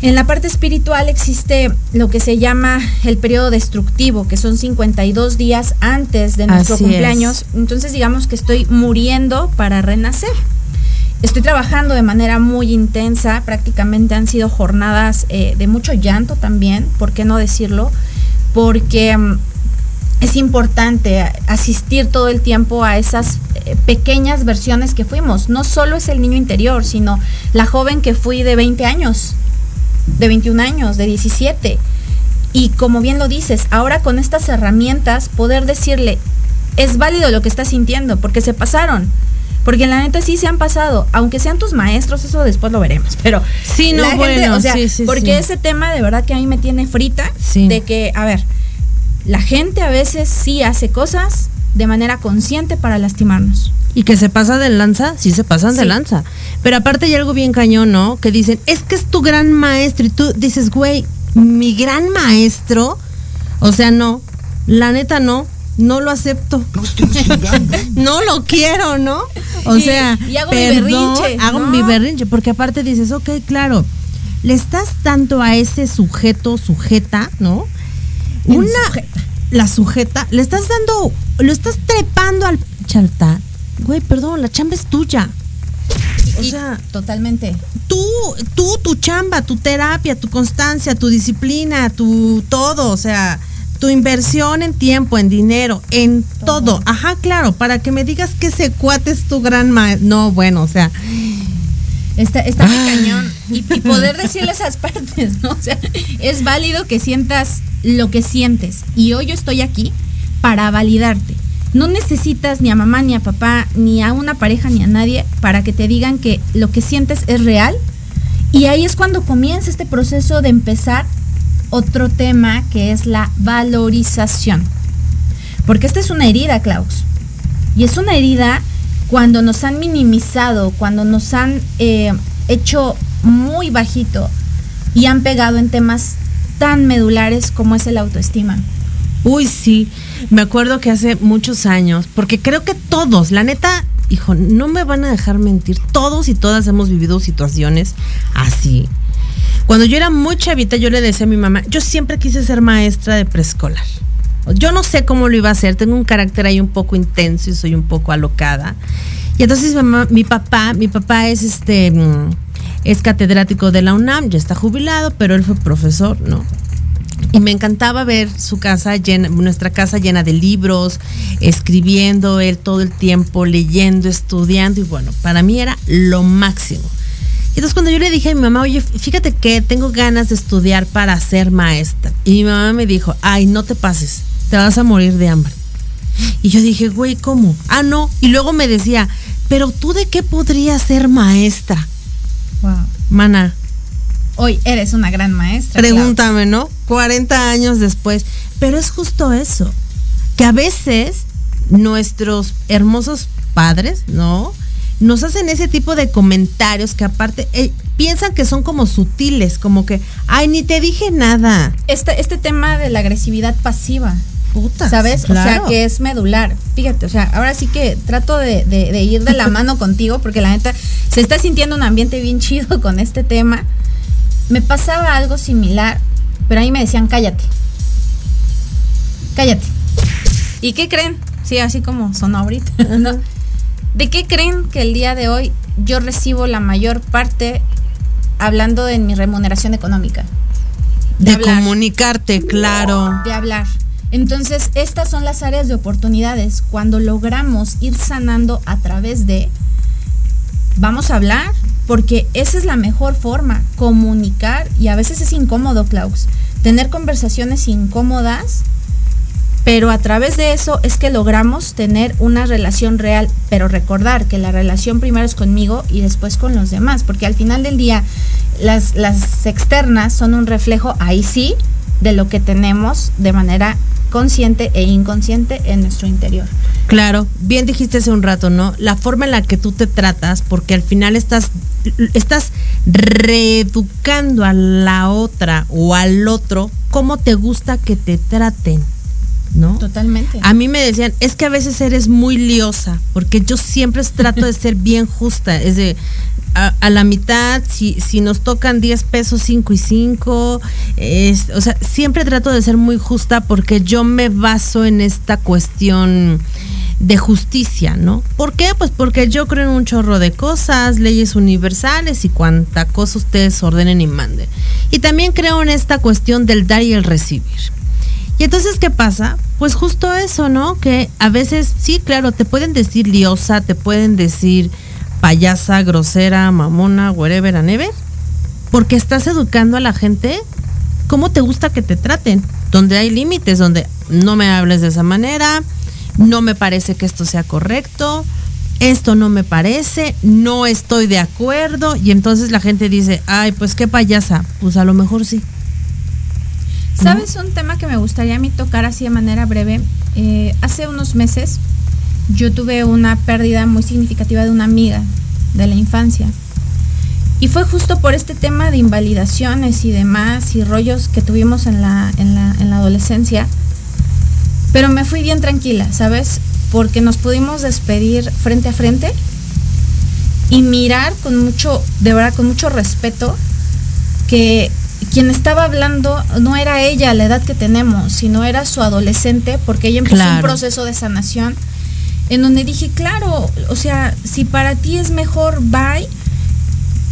en la parte espiritual existe lo que se llama el periodo destructivo, que son 52 días antes de nuestro cumpleaños. Entonces digamos que estoy muriendo para renacer. Estoy trabajando de manera muy intensa, prácticamente han sido jornadas eh, de mucho llanto también, ¿por qué no decirlo? Porque mm, es importante asistir todo el tiempo a esas eh, pequeñas versiones que fuimos. No solo es el niño interior, sino la joven que fui de 20 años, de 21 años, de 17. Y como bien lo dices, ahora con estas herramientas poder decirle, es válido lo que estás sintiendo, porque se pasaron. Porque en la neta sí se han pasado, aunque sean tus maestros, eso después lo veremos. Pero sí, no, bueno, sí, sí, porque ese tema de verdad que a mí me tiene frita, de que, a ver, la gente a veces sí hace cosas de manera consciente para lastimarnos. Y que se pasa de lanza, sí se pasan de lanza. Pero aparte hay algo bien cañón, ¿no? Que dicen, es que es tu gran maestro. Y tú dices, güey, mi gran maestro. O sea, no. La neta no. No lo acepto. No, lo quiero, ¿no? O sea, y hago mi berrinche. Hago mi berrinche. Porque aparte dices, ok, claro. Le estás tanto a ese sujeto, sujeta, ¿no? Una. La sujeta. Le estás dando. Lo estás trepando al chalta güey, perdón, la chamba es tuya. O sea, totalmente. Tú, tú, tu chamba, tu terapia, tu constancia, tu disciplina, tu todo, o sea, tu inversión en tiempo, en dinero, en todo. Ajá, claro, para que me digas que ese cuate es tu gran maestro. No, bueno, o sea. Está, está muy cañón. Y, y, poder decirle esas partes, ¿no? O sea, es válido que sientas lo que sientes. Y hoy yo estoy aquí para validarte no necesitas ni a mamá, ni a papá, ni a una pareja, ni a nadie para que te digan que lo que sientes es real. Y ahí es cuando comienza este proceso de empezar otro tema que es la valorización. Porque esta es una herida, Klaus. Y es una herida cuando nos han minimizado, cuando nos han eh, hecho muy bajito y han pegado en temas tan medulares como es el autoestima. Uy, sí. Me acuerdo que hace muchos años, porque creo que todos, la neta, hijo, no me van a dejar mentir, todos y todas hemos vivido situaciones así. Cuando yo era muy chavita, yo le decía a mi mamá, yo siempre quise ser maestra de preescolar. Yo no sé cómo lo iba a hacer, tengo un carácter ahí un poco intenso y soy un poco alocada. Y entonces mi, mamá- mi papá, mi papá es este mm, es catedrático de la UNAM, ya está jubilado, pero él fue profesor, ¿no? Y me encantaba ver su casa llena, nuestra casa llena de libros, escribiendo él todo el tiempo, leyendo, estudiando, y bueno, para mí era lo máximo. Entonces cuando yo le dije a mi mamá, oye, fíjate que tengo ganas de estudiar para ser maestra. Y mi mamá me dijo, ay, no te pases, te vas a morir de hambre. Y yo dije, güey, ¿cómo? Ah, no. Y luego me decía, pero tú de qué podrías ser maestra? Wow. Mana, Hoy eres una gran maestra. Pregúntame, ¿no? 40 años después. Pero es justo eso, que a veces nuestros hermosos padres, ¿no? Nos hacen ese tipo de comentarios que aparte eh, piensan que son como sutiles, como que, ay, ni te dije nada. Este, este tema de la agresividad pasiva. ¿Sabes? O sea, que es medular. Fíjate, o sea, ahora sí que trato de, de- de ir de la mano contigo porque la neta se está sintiendo un ambiente bien chido con este tema. Me pasaba algo similar, pero ahí me decían, cállate. Cállate. ¿Y qué creen? Sí, así como sonó ahorita. ¿no? ¿De qué creen que el día de hoy yo recibo la mayor parte hablando de mi remuneración económica? de comunicarte, claro. de hablar. Entonces, estas son las áreas de oportunidades. Cuando logramos ir sanando a través de, vamos a hablar, porque esa es la mejor forma, comunicar, y a veces es incómodo, Klaus, tener conversaciones incómodas, pero a través de eso es que logramos tener una relación real, pero recordar que la relación primero es conmigo y después con los demás, porque al final del día las, las externas son un reflejo, ahí sí, de lo que tenemos de manera consciente e inconsciente en nuestro interior. Claro, bien dijiste hace un rato, ¿no? La forma en la que tú te tratas, porque al final estás, estás reeducando a la otra o al otro cómo te gusta que te traten, ¿no? Totalmente. A mí me decían, es que a veces eres muy liosa, porque yo siempre trato de ser bien justa, es de a, la mitad, si, si nos tocan 10 pesos, 5 y 5, es- o sea, siempre trato de ser muy justa porque yo me baso en esta cuestión de justicia, ¿no? ¿Por qué? Pues porque yo creo en un chorro de cosas, leyes universales y cuanta cosa ustedes ordenen y manden. Y también creo en esta cuestión del dar y el recibir. Y entonces, ¿qué pasa? Pues justo eso, ¿no? Que a veces, sí, claro, te pueden decir liosa, te pueden decir payasa, grosera, mamona, wherever and ever, porque estás educando a la gente cómo te gusta que te traten, donde hay límites, donde no me hables de esa manera, no me parece que esto sea correcto, esto no me parece, no estoy de acuerdo, y entonces la gente dice, ay, pues qué payasa, pues a lo mejor sí. ¿Sabes un tema que me gustaría a mí tocar así de manera breve? Eh, hace unos meses yo tuve una pérdida muy significativa de una amiga de la infancia. Y fue justo por este tema de invalidaciones y demás y rollos que tuvimos en la, en la, en la adolescencia. Pero me fui bien tranquila, ¿sabes? Porque nos pudimos despedir frente a frente y mirar con mucho, de verdad, con mucho respeto que quien estaba hablando no era ella la edad que tenemos, sino era su adolescente, porque ella empezó un proceso de sanación en donde dije, claro, o sea, si para ti es mejor, bye,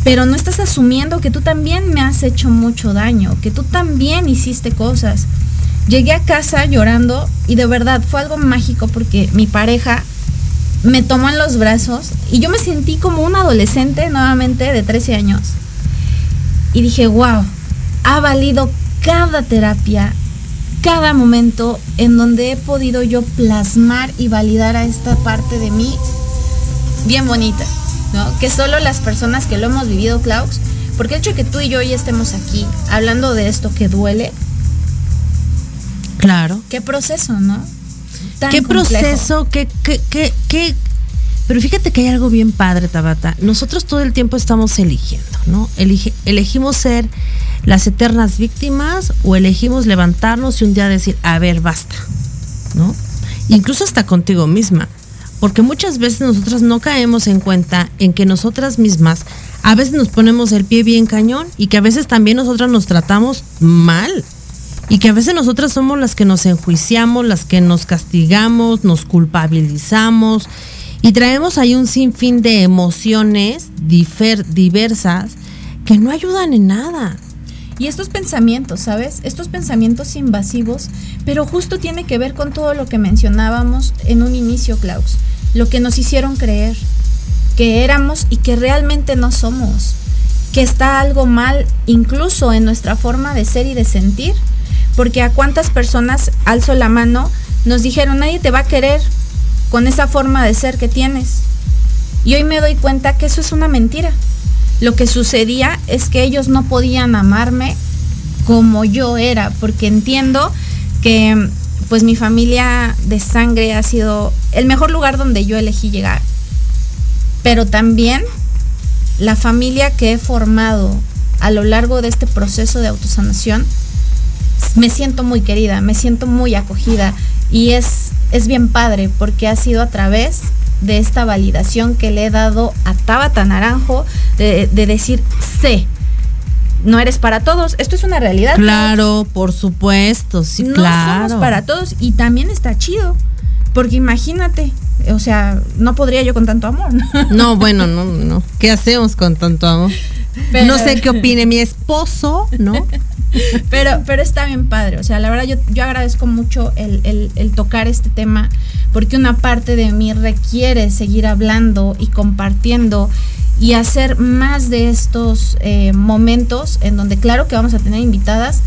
pero no estás asumiendo que tú también me has hecho mucho daño, que tú también hiciste cosas. Llegué a casa llorando y de verdad fue algo mágico porque mi pareja me tomó en los brazos y yo me sentí como un adolescente nuevamente de 13 años. Y dije, wow, ha valido cada terapia, cada momento en donde he podido yo plasmar y validar a esta parte de mí bien bonita, ¿no? Que solo las personas que lo hemos vivido, Klaus, porque el hecho de que tú y yo hoy estemos aquí hablando de esto que duele, Claro. qué proceso, ¿no? Tan ¿Qué complejo. proceso, qué, qué, qué, qué, Pero fíjate que hay algo bien padre, Tabata. Nosotros todo el tiempo estamos eligiendo, ¿no? elegimos ser las eternas víctimas o elegimos levantarnos y un día decir, a ver, basta, ¿no? Incluso hasta contigo misma. Porque muchas veces nosotras no caemos en cuenta en que nosotras mismas a veces nos ponemos el pie bien cañón y que a veces también nosotras nos tratamos mal. Y que a veces nosotras somos las que nos enjuiciamos, las que nos castigamos, nos culpabilizamos y traemos ahí un sinfín de emociones diversas que no ayudan en nada. Y estos pensamientos, ¿sabes? Estos pensamientos invasivos, pero justo tiene que ver con todo lo que mencionábamos en un inicio, Klaus lo que nos hicieron creer que éramos y que realmente no somos, que está algo mal incluso en nuestra forma de ser y de sentir, porque a cuántas personas alzo la mano nos dijeron nadie te va a querer con esa forma de ser que tienes. Y hoy me doy cuenta que eso es una mentira. Lo que sucedía es que ellos no podían amarme como yo era, porque entiendo que pues mi familia de sangre ha sido el mejor lugar donde yo elegí llegar. Pero también la familia que he formado a lo largo de este proceso de autosanación, me siento muy querida, me siento muy acogida y es, es bien padre porque ha sido a través de esta validación que le he dado a Tabata Naranjo de, de decir, sé, no eres para todos. Esto es una realidad. Claro, por supuesto, sí, no claro. somos para todos y también está chido. Porque imagínate, o sea, no podría yo con tanto amor. No, bueno, no, no. ¿Qué hacemos con tanto amor? no sé qué opine mi esposo, ¿no? pero, pero está bien padre. O sea, la verdad yo, yo agradezco mucho el, el, tocar este tema porque una parte de mí requiere seguir hablando y compartiendo y hacer más de estos eh, momentos en donde claro que vamos a tener invitadas,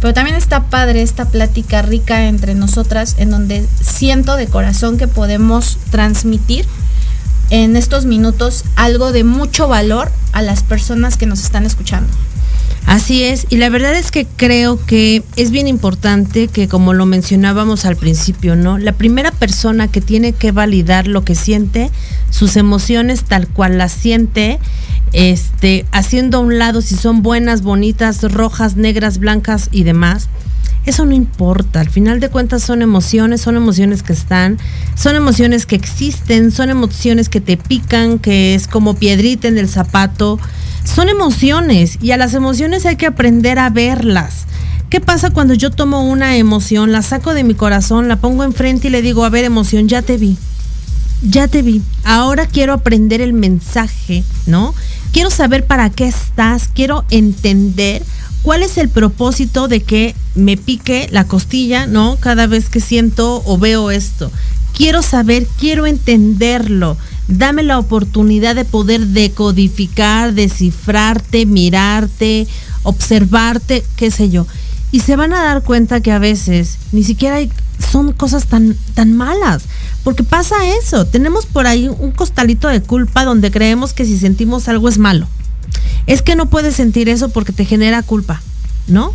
pero también está padre esta plática rica entre nosotras en donde siento de corazón que podemos transmitir en estos minutos algo de mucho valor a las personas que nos están escuchando. Así es, y la verdad es que creo que es bien importante que como lo mencionábamos al principio, ¿no? La primera persona que tiene que validar lo que siente, sus emociones tal cual las siente, este, haciendo a un lado si son buenas, bonitas, rojas, negras, blancas y demás. Eso no importa, al final de cuentas son emociones, son emociones que están, son emociones que existen, son emociones que te pican, que es como piedrita en el zapato, son emociones y a las emociones hay que aprender a verlas. ¿Qué pasa cuando yo tomo una emoción, la saco de mi corazón, la pongo enfrente y le digo, a ver emoción, ya te vi, ya te vi, ahora quiero aprender el mensaje, ¿no? Quiero saber para qué estás, quiero entender cuál es el propósito de que me pique la costilla, ¿no? Cada vez que siento o veo esto. Quiero saber, quiero entenderlo dame la oportunidad de poder decodificar, descifrarte, mirarte, observarte, qué sé yo. Y se van a dar cuenta que a veces ni siquiera hay, son cosas tan, tan malas. Porque pasa eso, tenemos por ahí un costalito de culpa donde creemos que si sentimos algo es malo. Es que no puedes sentir eso porque te genera culpa, ¿no?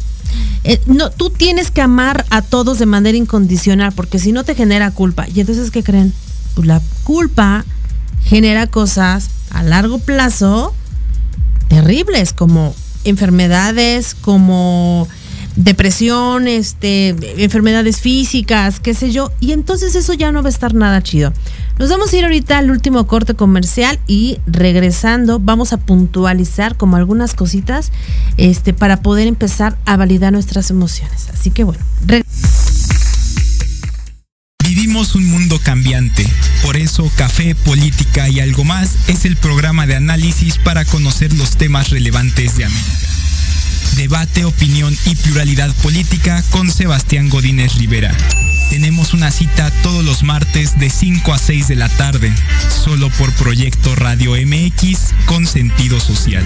Eh, no, tú tienes que amar a todos de manera incondicional porque si no te genera culpa. Y entonces, ¿qué creen? Pues la culpa genera cosas a largo plazo terribles como enfermedades, como depresión, este, enfermedades físicas, qué sé yo, y entonces eso ya no va a estar nada chido. Nos vamos a ir ahorita al último corte comercial y regresando vamos a puntualizar como algunas cositas este, para poder empezar a validar nuestras emociones. Así que bueno, Vivimos un mundo cambiante. Por eso Café, Política y algo más es el programa de análisis para conocer los temas relevantes de América. Debate, opinión y pluralidad política con Sebastián Godínez Rivera. Tenemos una cita todos los martes de 5 a 6 de la tarde, solo por Proyecto Radio MX con sentido social.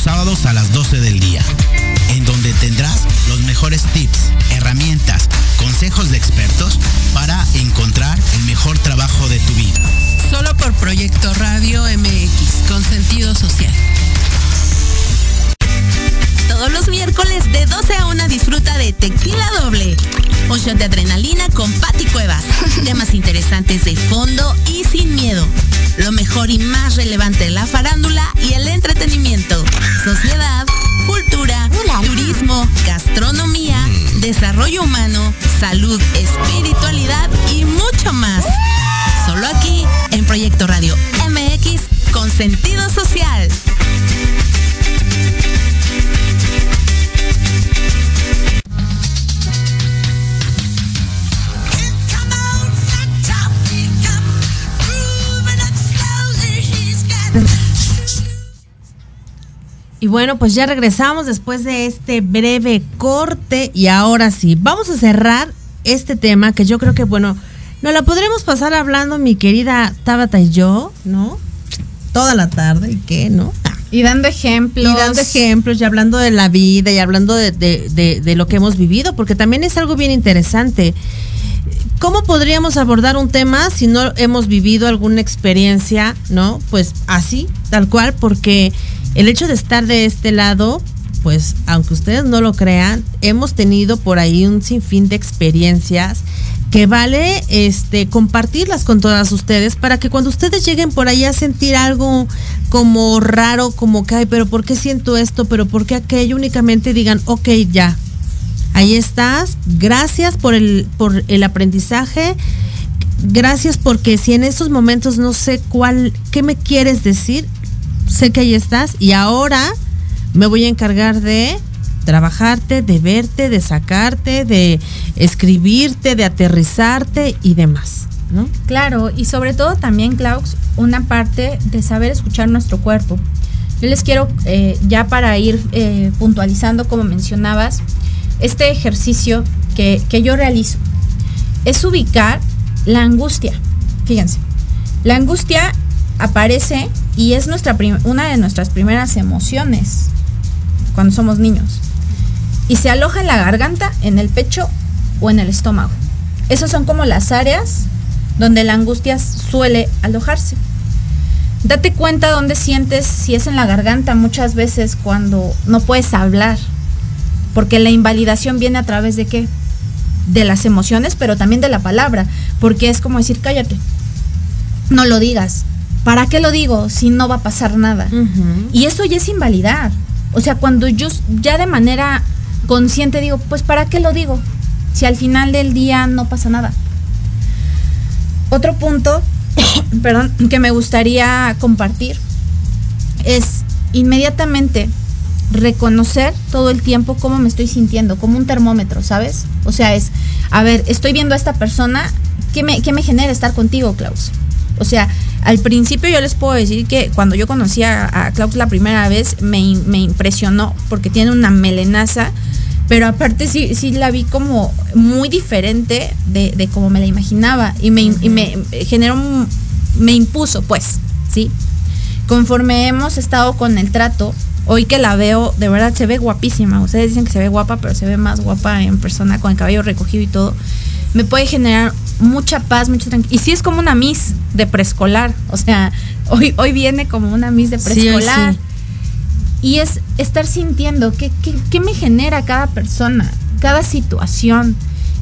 sábados a las 12 del día, en donde tendrás los mejores tips, herramientas, consejos de expertos para encontrar el mejor trabajo de tu vida. Solo por Proyecto Radio MX, con sentido social. Todos los miércoles de 12 a 1 disfruta de Tequila Doble. Un de adrenalina con Patti Cuevas. Temas interesantes de fondo y sin miedo. Lo mejor y más relevante de la farándula y el entretenimiento. Sociedad, cultura, turismo, gastronomía, desarrollo humano, salud, espiritualidad y mucho más. Solo aquí en Proyecto Radio MX con sentido social. Y bueno, pues ya regresamos después de este breve corte y ahora sí, vamos a cerrar este tema que yo creo que, bueno, nos la podremos pasar hablando mi querida Tabata y yo, ¿no? Toda la tarde, ¿y qué, no? Y dando ejemplos. Y dando ejemplos y hablando de la vida y hablando de, de, de, de lo que hemos vivido, porque también es algo bien interesante. ¿Cómo podríamos abordar un tema si no hemos vivido alguna experiencia, no? Pues así, tal cual, porque el hecho de estar de este lado, pues aunque ustedes no lo crean, hemos tenido por ahí un sinfín de experiencias que vale este compartirlas con todas ustedes para que cuando ustedes lleguen por ahí a sentir algo como raro, como que, ay, pero ¿por qué siento esto? ¿Pero por qué aquello? Únicamente digan, ok, ya, ahí estás, gracias por el, por el aprendizaje, gracias porque si en estos momentos no sé cuál, qué me quieres decir, sé que ahí estás y ahora me voy a encargar de trabajarte, de verte, de sacarte, de escribirte, de aterrizarte y demás. ¿no? Claro, y sobre todo también, Klaus, una parte de saber escuchar nuestro cuerpo. Yo les quiero, eh, ya para ir eh, puntualizando, como mencionabas, este ejercicio que, que yo realizo es ubicar la angustia. Fíjense, la angustia aparece y es nuestra una de nuestras primeras emociones cuando somos niños. Y se aloja en la garganta, en el pecho o en el estómago. Esas son como las áreas donde la angustia suele alojarse. Date cuenta dónde sientes si es en la garganta muchas veces cuando no puedes hablar. Porque la invalidación viene a través de qué? De las emociones, pero también de la palabra. Porque es como decir, cállate. No lo digas. ¿Para qué lo digo si no va a pasar nada? Uh -huh. Y eso ya es invalidar. O sea, cuando yo ya de manera consciente digo, pues ¿para qué lo digo? Si al final del día no pasa nada. Otro punto, perdón, que me gustaría compartir es inmediatamente reconocer todo el tiempo cómo me estoy sintiendo, como un termómetro, ¿sabes? O sea, es, a ver, estoy viendo a esta persona, ¿qué me, qué me genera estar contigo, Klaus? O sea, al principio yo les puedo decir que cuando yo conocí a, a Klaus la primera vez me, me, impresionó porque tiene una melenaza, pero aparte sí, sí la vi como muy diferente de, de como me la imaginaba y me, y me generó, me impuso pues, ¿sí? Conforme hemos estado con el trato, hoy que la veo, de verdad se ve guapísima. Ustedes dicen que se ve guapa, pero se ve más guapa en persona con el cabello recogido y todo. Me puede generar mucha paz, mucha tranquilidad. Y sí es como una Miss de preescolar. O sea, hoy, hoy viene como una Miss de preescolar. Sí, sí. Y es estar sintiendo qué, qué, qué me genera cada persona, cada situación.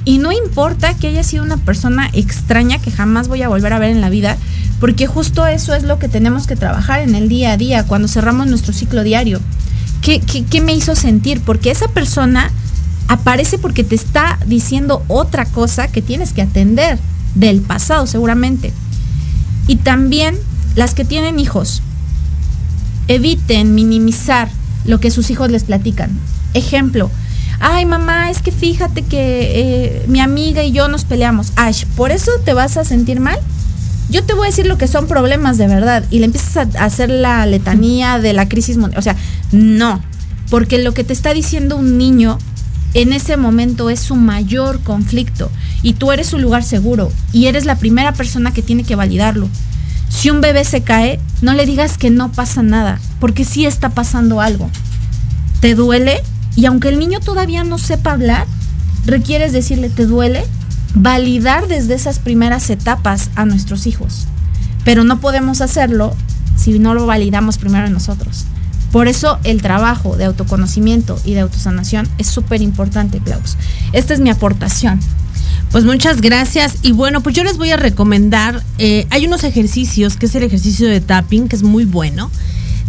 Y no importa que haya sido una persona extraña que jamás voy a volver a ver en la vida, porque justo eso es lo que tenemos que trabajar en el día a día, cuando cerramos nuestro ciclo diario. ¿Qué, qué, qué me hizo sentir? Porque esa persona aparece porque te está diciendo otra cosa que tienes que atender del pasado seguramente. Y también las que tienen hijos, eviten minimizar lo que sus hijos les platican. Ejemplo, ay mamá, es que fíjate que eh, mi amiga y yo nos peleamos. Ay, ¿por eso te vas a sentir mal? Yo te voy a decir lo que son problemas de verdad y le empiezas a hacer la letanía de la crisis. O sea, no, porque lo que te está diciendo un niño en ese momento es su mayor conflicto y tú eres su lugar seguro y eres la primera persona que tiene que validarlo. Si un bebé se cae, no le digas que no pasa nada, porque sí está pasando algo. ¿Te duele? Y aunque el niño todavía no sepa hablar, requieres decirle, ¿te duele? Validar desde esas primeras etapas a nuestros hijos. Pero no podemos hacerlo si no lo validamos primero nosotros. Por eso el trabajo de autoconocimiento y de autosanación es súper importante, Klaus. Esta es mi aportación. Pues muchas gracias. Y bueno, pues yo les voy a recomendar, eh, hay unos ejercicios, que es el ejercicio de tapping, que es muy bueno.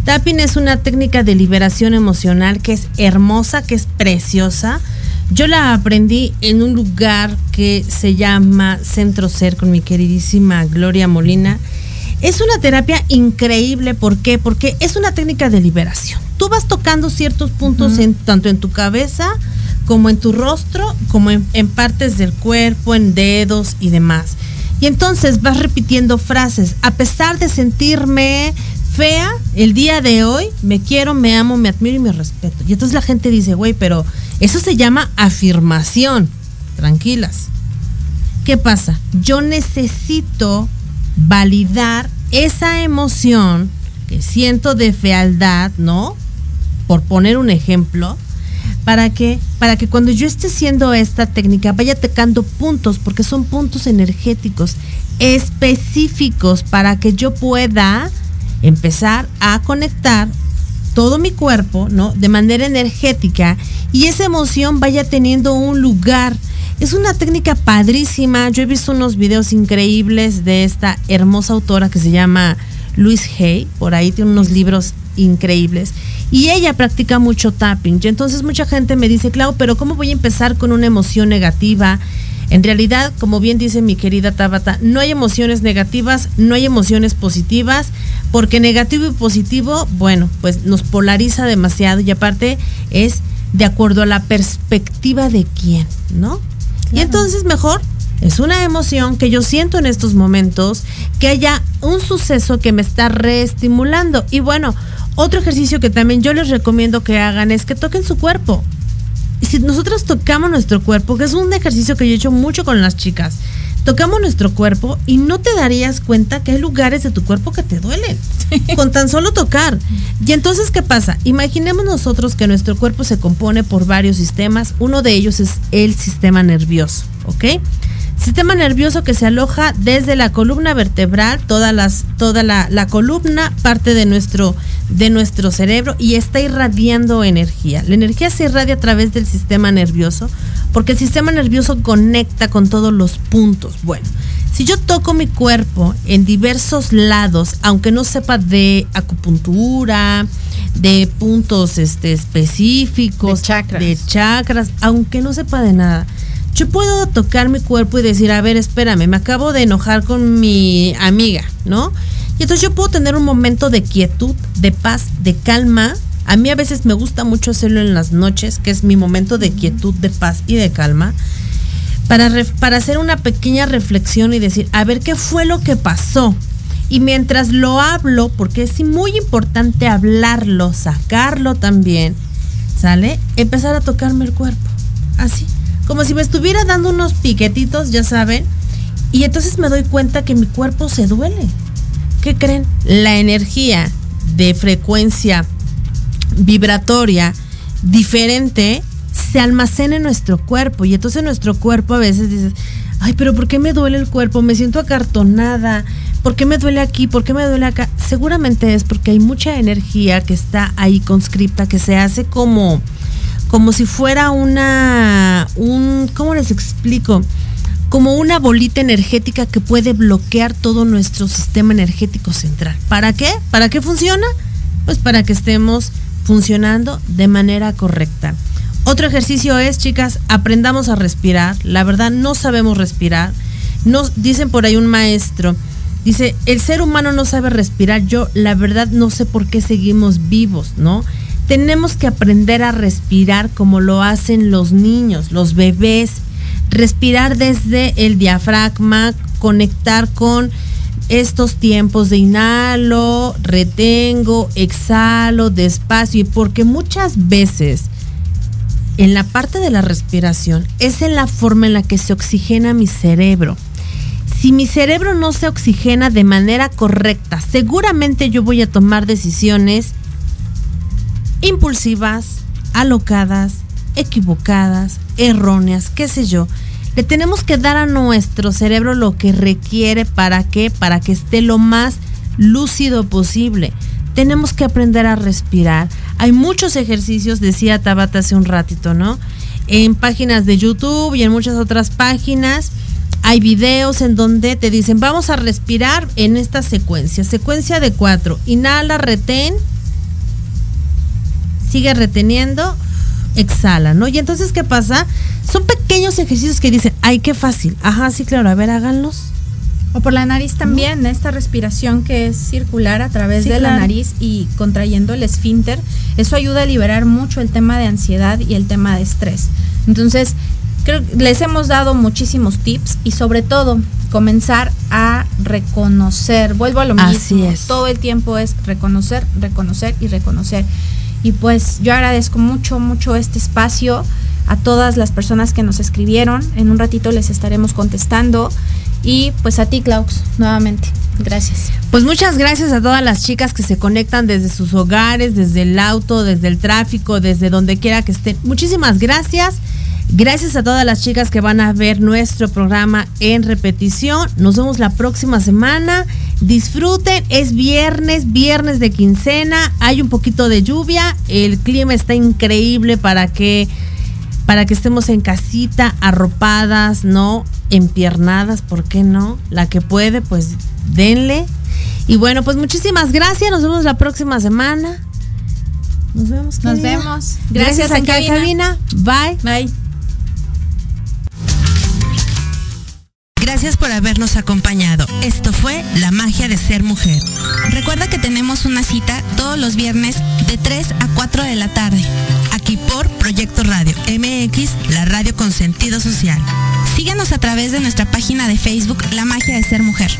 Tapping es una técnica de liberación emocional que es hermosa, que es preciosa. Yo la aprendí en un lugar que se llama Centro Ser con mi queridísima Gloria Molina. Es una terapia increíble, ¿por qué? Porque es una técnica de liberación. Tú vas tocando ciertos puntos en, tanto en tu cabeza como en tu rostro, como en, en partes del cuerpo, en dedos y demás. Y entonces vas repitiendo frases. A pesar de sentirme fea, el día de hoy me quiero, me amo, me admiro y me respeto. Y entonces la gente dice, güey, pero eso se llama afirmación. Tranquilas. ¿Qué pasa? Yo necesito validar esa emoción que siento de fealdad, ¿no? Por poner un ejemplo, para que para que cuando yo esté haciendo esta técnica vaya tocando puntos porque son puntos energéticos específicos para que yo pueda empezar a conectar todo mi cuerpo, ¿no? De manera energética y esa emoción vaya teniendo un lugar. Es una técnica padrísima. Yo he visto unos videos increíbles de esta hermosa autora que se llama Louise Hay. Por ahí tiene unos libros increíbles. Y ella practica mucho tapping. Y entonces mucha gente me dice, Clau, pero ¿cómo voy a empezar con una emoción negativa? En realidad, como bien dice mi querida Tabata, no hay emociones negativas, no hay emociones positivas, porque negativo y positivo, bueno, pues nos polariza demasiado y aparte es de acuerdo a la perspectiva de quién, ¿no? Y entonces mejor es una emoción que yo siento en estos momentos, que haya un suceso que me está reestimulando. Y bueno, otro ejercicio que también yo les recomiendo que hagan es que toquen su cuerpo. Si nosotros tocamos nuestro cuerpo, que es un ejercicio que yo he hecho mucho con las chicas, tocamos nuestro cuerpo y no te darías cuenta que hay lugares de tu cuerpo que te duelen con tan solo tocar. Y entonces, ¿qué pasa? Imaginemos nosotros que nuestro cuerpo se compone por varios sistemas. Uno de ellos es el sistema nervioso, ¿ok? Sistema nervioso que se aloja desde la columna vertebral, toda, las, toda la, la, columna, parte de nuestro, de nuestro cerebro y está irradiando energía. La energía se irradia a través del sistema nervioso porque el sistema nervioso conecta con todos los puntos. Bueno, si yo toco mi cuerpo en diversos lados, aunque no sepa de acupuntura, de puntos este, específicos, De chakras. de chakras, aunque no sepa de nada, yo puedo tocar mi cuerpo y decir, a ver, espérame, me acabo de enojar con mi amiga, ¿no? Y entonces yo puedo tener un momento de quietud, de paz, de calma. A mí a veces me gusta mucho hacerlo en las noches, que es mi momento de quietud, de paz y de calma, para, para hacer una pequeña reflexión y decir, a ver, ¿qué fue lo que pasó? Y mientras lo hablo, porque es muy importante hablarlo, sacarlo también, ¿sale? Empezar a tocarme el cuerpo, así como si me estuviera dando unos piquetitos, ya saben, y entonces me doy cuenta que mi cuerpo se duele. ¿Qué creen? La energía de frecuencia vibratoria diferente se almacena en nuestro cuerpo y entonces nuestro cuerpo a veces dice, ay, pero ¿por qué me duele el cuerpo? Me siento acartonada. ¿Por qué me duele aquí? ¿Por qué me duele acá? Seguramente es porque hay mucha energía que está ahí conscripta, que se hace como, como si fuera una, un, ¿cómo les explico? como una bolita energética que puede bloquear todo nuestro sistema energético central. ¿Para qué? ¿Para qué funciona? Pues para que estemos funcionando de manera correcta. Otro ejercicio es, chicas, aprendamos a respirar. La verdad, no sabemos respirar. Nos dicen por ahí un maestro, dice, el ser humano no sabe respirar. Yo, la verdad, no sé por qué seguimos vivos, ¿no? Tenemos que aprender a respirar como lo hacen los niños, los bebés. Respirar desde el diafragma, conectar con estos tiempos de inhalo, retengo, exhalo, despacio, y porque muchas veces en la parte de la respiración es en la forma en la que se oxigena mi cerebro. Si mi cerebro no se oxigena de manera correcta, seguramente yo voy a tomar decisiones impulsivas, alocadas, equivocadas, erróneas, qué sé yo. Le tenemos que dar a nuestro cerebro lo que requiere para qué, para que esté lo más lúcido posible. Tenemos que aprender a respirar. Hay muchos ejercicios, decía Tabata hace un ratito, ¿no? En páginas de YouTube y en muchas otras páginas hay videos en donde te dicen, vamos a respirar en esta secuencia. Secuencia de cuatro. Inhala, retén. Sigue reteniendo. Exhala, ¿no? Y entonces, ¿qué pasa? Son pequeños ejercicios que dicen, ay, qué fácil. Ajá, sí, claro, a ver, háganlos. O por la nariz también, esta respiración que es circular a través Sí, de la nariz y contrayendo el esfínter, eso ayuda a liberar mucho el tema de ansiedad y el tema de estrés. Entonces, creo que les hemos dado muchísimos tips y sobre todo comenzar a reconocer. Vuelvo a lo mismo. Así es. Todo el tiempo es reconocer, reconocer y reconocer. Y pues yo agradezco mucho, mucho este espacio a todas las personas que nos escribieron. En un ratito les estaremos contestando. Y pues a ti, Klaus, nuevamente. Gracias. Pues muchas gracias a todas las chicas que se conectan desde sus hogares, desde el auto, desde el tráfico, desde donde quiera que estén. Muchísimas gracias. Gracias a todas las chicas que van a ver nuestro programa en repetición. Nos vemos la próxima semana. Disfruten, es viernes, viernes de quincena, hay un poquito de lluvia, el clima está increíble para que para que estemos en casita, arropadas, ¿no? Empiernadas, ¿por qué no? La que puede, pues denle. Y bueno, pues muchísimas gracias. Nos vemos la próxima semana. Nos vemos. Nos vemos. Gracias, Gracias, cabina. cabina. Bye. Bye. Gracias por habernos acompañado. Esto fue La magia de ser mujer. Recuerda que tenemos una cita todos los viernes de 3 a 4 de la tarde, aquí por Proyecto Radio MX, la radio con sentido social. Síguenos a través de nuestra página de Facebook La magia de ser mujer.